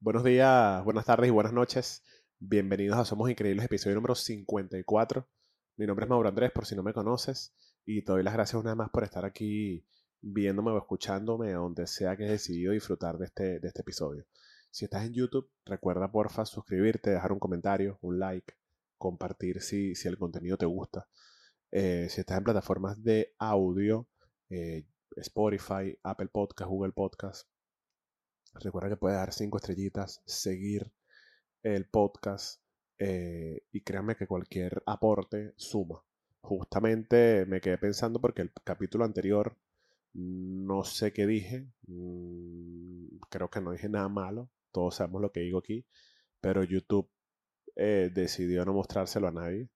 Buenos días, buenas tardes y buenas noches. Bienvenidos a Somos Increíbles, episodio número 54. Mi nombre es Mauro Andrés, por si no me conoces, y te doy las gracias una vez más por estar aquí viéndome o escuchándome, donde sea que he decidido disfrutar de este, de este episodio. Si estás en YouTube, recuerda porfa suscribirte, dejar un comentario, un like, compartir si, si el contenido te gusta. Eh, si estás en plataformas de audio, eh, Spotify, Apple Podcast, Google Podcast, recuerda que puedes dar cinco estrellitas, seguir el podcast eh, y créanme que cualquier aporte suma. Justamente me quedé pensando porque el capítulo anterior no sé qué dije, mm, creo que no dije nada malo, todos sabemos lo que digo aquí, pero YouTube eh, decidió no mostrárselo a nadie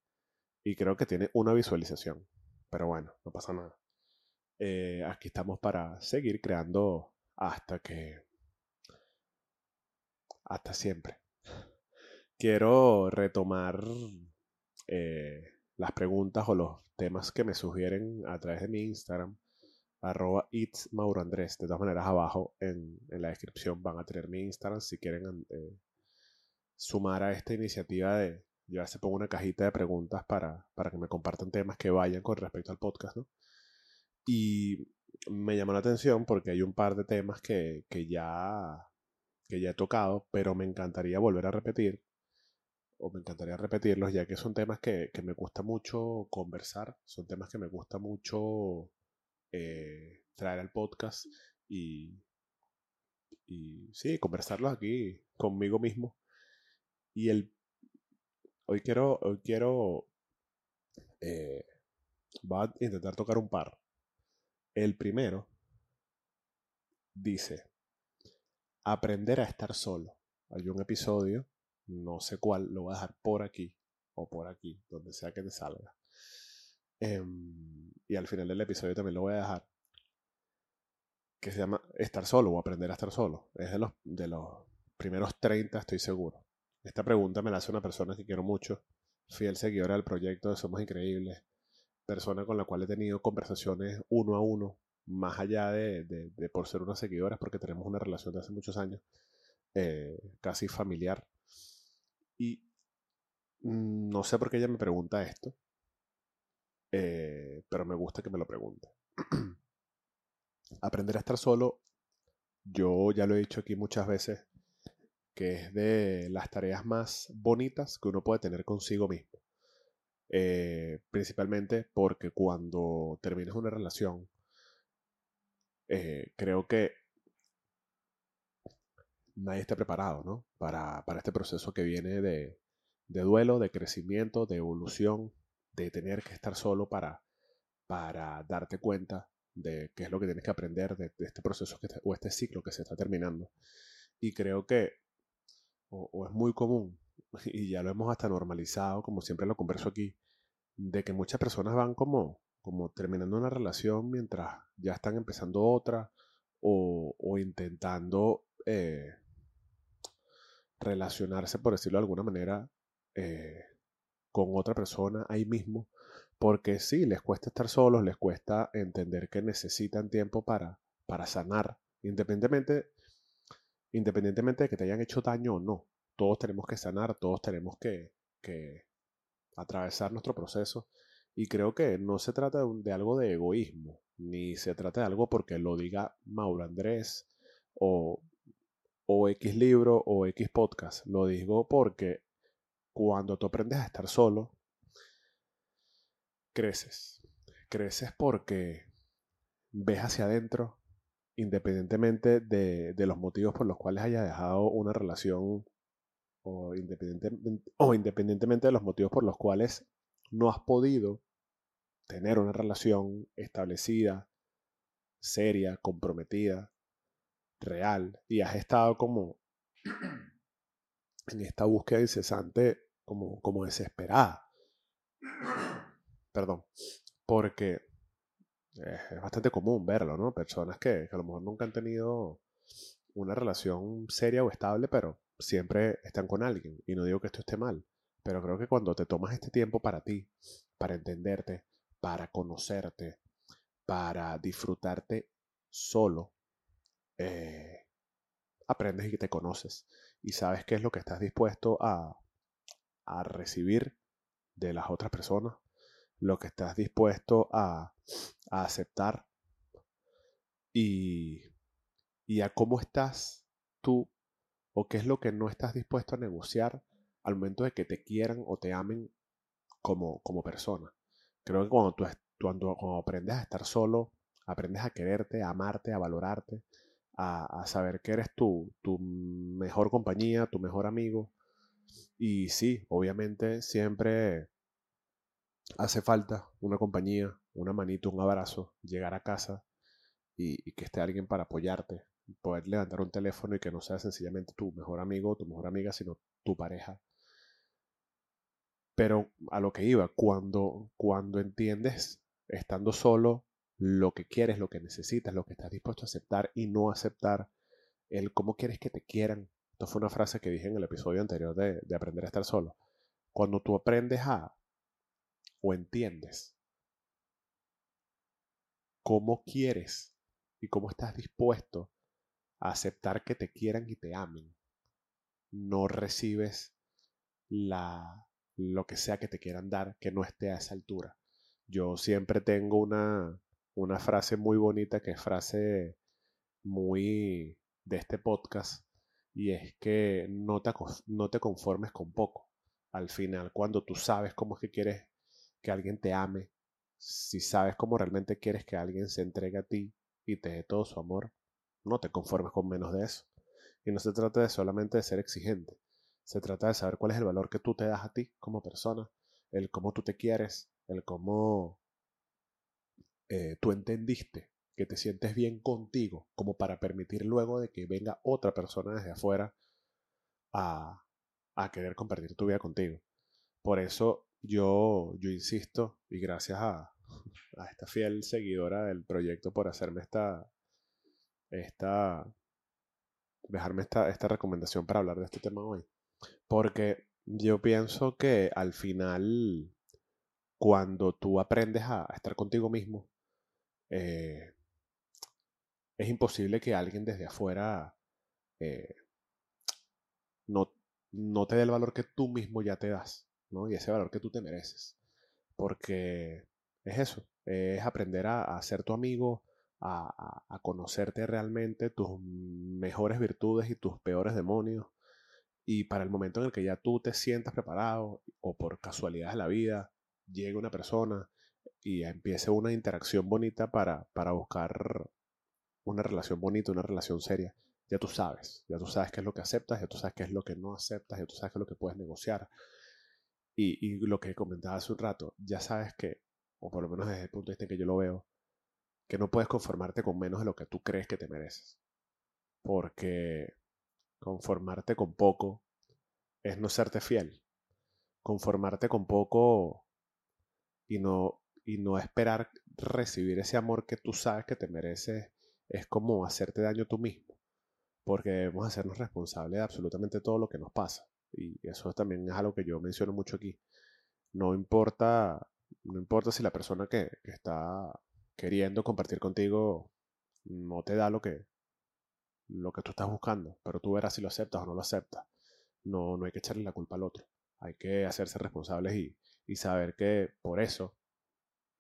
y creo que tiene una visualización, pero bueno, no pasa nada. Eh, aquí estamos para seguir creando hasta que... hasta siempre. Quiero retomar eh, las preguntas o los temas que me sugieren a través de mi Instagram arroba it's Mauro Andrés. De todas maneras, abajo en, la descripción van a tener mi Instagram si quieren eh, sumar a esta iniciativa de ya se pongo una cajita de preguntas para, para que me compartan temas que vayan con respecto al podcast, ¿no? Y me llamó la atención porque hay un par de temas que, que, ya, que ya he tocado, pero me encantaría volver a repetir, o me encantaría repetirlos, ya que son temas que, que me gusta mucho conversar, son temas que me gusta mucho eh, traer al podcast y, y sí, conversarlos aquí conmigo mismo. Y el hoy quiero, hoy quiero eh, va a intentar tocar un par. El primero dice aprender a estar solo. Hay un episodio, no sé cuál, lo voy a dejar por aquí o por aquí, donde sea que te salga. Em, y al final del episodio también lo voy a dejar. Que se llama Estar solo o aprender a estar solo. Es de los, de los primeros 30, estoy seguro. Esta pregunta me la hace una persona que quiero mucho, fiel seguidora del proyecto de Somos Increíbles, persona con la cual he tenido conversaciones uno a uno, más allá de, por ser unas seguidoras, porque tenemos una relación de hace muchos años, eh, casi familiar. Y no sé por qué ella me pregunta esto, eh, pero me gusta que me lo pregunte. Aprender a estar solo, yo ya lo he dicho aquí muchas veces, que es de las tareas más bonitas que uno puede tener consigo mismo. Eh, principalmente porque cuando terminas una relación, eh, creo que nadie está preparado ¿no? para, para este proceso que viene de, de duelo, de crecimiento, de evolución, de tener que estar solo para, para darte cuenta de qué es lo que tienes que aprender de, este proceso que o este ciclo que se está terminando. Y creo que, o, es muy común, y ya lo hemos hasta normalizado, como siempre lo converso aquí, de que muchas personas van como, como terminando una relación mientras ya están empezando otra, o, o intentando eh, relacionarse, por decirlo de alguna manera, eh, con otra persona ahí mismo, porque sí, les cuesta estar solos, les cuesta entender que necesitan tiempo para, para sanar, independientemente, independientemente de que te hayan hecho daño o no. Todos tenemos que sanar, todos tenemos que, que atravesar nuestro proceso. Y creo que no se trata de, de, algo de egoísmo, ni se trata de algo porque lo diga Mauro Andrés o, o X libro o X podcast. Lo digo porque cuando tú aprendes a estar solo, creces. Creces porque ves hacia adentro, independientemente de, los motivos por los cuales hayas dejado una relación o, o independientemente de los motivos por los cuales no has podido tener una relación establecida, seria, comprometida, real, y has estado como en esta búsqueda incesante como, como desesperada. Perdón. Porque es bastante común verlo, ¿no? Personas que, a lo mejor nunca han tenido una relación seria o estable, pero siempre están con alguien. Y no digo que esto esté mal, pero creo que cuando te tomas este tiempo para ti, para entenderte, para conocerte, para disfrutarte solo, eh, aprendes y te conoces. Y sabes qué es lo que estás dispuesto a, a recibir de las otras personas, lo que estás dispuesto a, a aceptar y, y a cómo estás tú o qué es lo que no estás dispuesto a negociar al momento de que te quieran o te amen como, como persona. Creo que cuando tú, cuando, aprendes a estar solo, aprendes a quererte, a amarte, a valorarte, a, saber que eres tú, tu mejor compañía, tu mejor amigo. Y sí, obviamente siempre hace falta una compañía, una manito, un abrazo, llegar a casa y, que esté alguien para apoyarte, poder levantar un teléfono y que no sea sencillamente tu mejor amigo tu mejor amiga, sino tu pareja. Pero a lo que iba, cuando, cuando entiendes, estando solo, lo que quieres, lo que necesitas, lo que estás dispuesto a aceptar y no aceptar, el cómo quieres que te quieran. Esto fue una frase que dije en el episodio anterior de, de aprender a estar solo. Cuando tú aprendes a o entiendes cómo quieres y cómo estás dispuesto a aceptar que te quieran y te amen, no recibes la, lo que sea que te quieran dar que no esté a esa altura. Yo siempre tengo una, una frase muy bonita que es frase muy de este podcast y es que no te, no te conformes con poco. Al final, cuando tú sabes cómo es que quieres que alguien te ame, si sabes cómo realmente quieres que alguien se entregue a ti y te dé todo su amor, no te conformes con menos de eso. Y no se trata de solamente de ser exigente, se trata de saber cuál es el valor que tú te das a ti como persona, el cómo tú te quieres, el cómo eh, tú entendiste que te sientes bien contigo como para permitir luego de que venga otra persona desde afuera a, a querer compartir tu vida contigo. Por eso yo, yo insisto, y gracias a, a esta fiel seguidora del proyecto por hacerme esta, esta, dejarme esta, esta recomendación para hablar de este tema hoy. Porque yo pienso que al final, cuando tú aprendes a estar contigo mismo, eh, es imposible que alguien desde afuera eh, no, no, te dé el valor que tú mismo ya te das, ¿no? Y ese valor que tú te mereces. Porque es eso, es aprender a, ser tu amigo, a, a, conocerte realmente, tus mejores virtudes y tus peores demonios. Y para el momento en el que ya tú te sientas preparado, o por casualidad de la vida, llega una persona y empiece una interacción bonita para, para buscar una relación bonita, una relación seria, ya tú sabes, ya tú sabes qué es lo que aceptas, ya tú sabes qué es lo que no aceptas, ya tú sabes qué es lo que puedes negociar. Y, y lo que comentaba hace un rato, ya sabes que, o por lo menos desde el punto de vista en que yo lo veo, que no puedes conformarte con menos de lo que tú crees que te mereces. Porque conformarte con poco es no serte fiel. Conformarte con poco y no y no esperar recibir ese amor que tú sabes que te mereces es como hacerte daño tú mismo, porque debemos hacernos responsables de absolutamente todo lo que nos pasa. Y eso también es algo que yo menciono mucho aquí. No importa, no importa si la persona que, que está queriendo compartir contigo no te da lo que, lo que tú estás buscando, pero tú verás si lo aceptas o no lo aceptas. No, no hay que echarle la culpa al otro. Hay que hacerse responsables y, y saber que por eso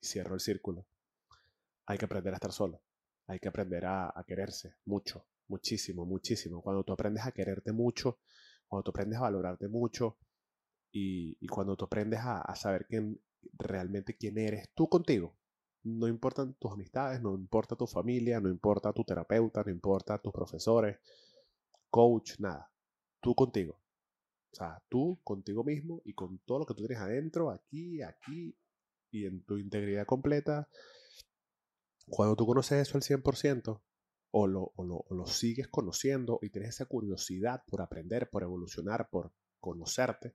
cierro el círculo, hay que aprender a estar solo. Hay que aprender a, quererse mucho, muchísimo, muchísimo. Cuando tú aprendes a quererte mucho, cuando tú aprendes a valorarte mucho y, cuando tú aprendes a, saber quién, realmente quién eres tú contigo, no importan tus amistades, no importa tu familia, no importa tu terapeuta, no importa tus profesores, coach, nada. Tú contigo. O sea, tú contigo mismo y con todo lo que tú tienes adentro, aquí, aquí y en tu integridad completa, cuando tú conoces eso al 100%, o lo, o, lo, o lo sigues conociendo y tienes esa curiosidad por aprender, por evolucionar, por conocerte,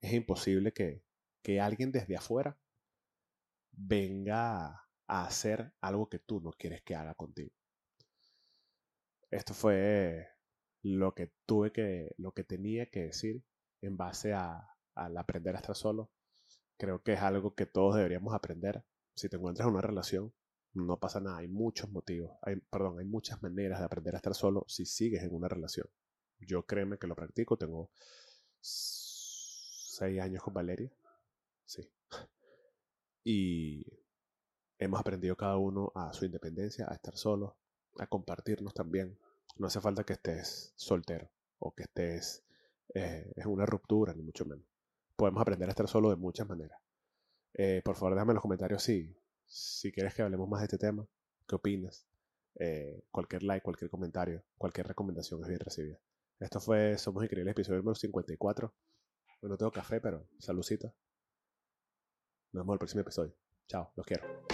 es imposible que, que alguien desde afuera venga a hacer algo que tú no quieres que haga contigo. Esto fue lo que tuve que, lo que tenía que decir en base a, al aprender a estar solo. Creo que es algo que todos deberíamos aprender. Si te encuentras en una relación, No pasa nada, hay muchos motivos, perdón, hay muchas maneras de aprender a estar solo si sigues en una relación. Yo créeme que lo practico, tengo seis años con Valeria, sí. Y hemos aprendido cada uno a su independencia, a estar solo, a compartirnos también. No hace falta que estés soltero o que estés eh, en una ruptura, ni mucho menos. Podemos aprender a estar solo de muchas maneras. Eh, por favor, déjame en los comentarios si, si quieres que hablemos más de este tema, qué opinas. Eh, cualquier like, cualquier comentario, cualquier recomendación es bien recibida. Esto fue Somos Increíbles, episodio número 54. no tengo café, pero saludcita. Nos vemos el próximo episodio. Chao, los quiero.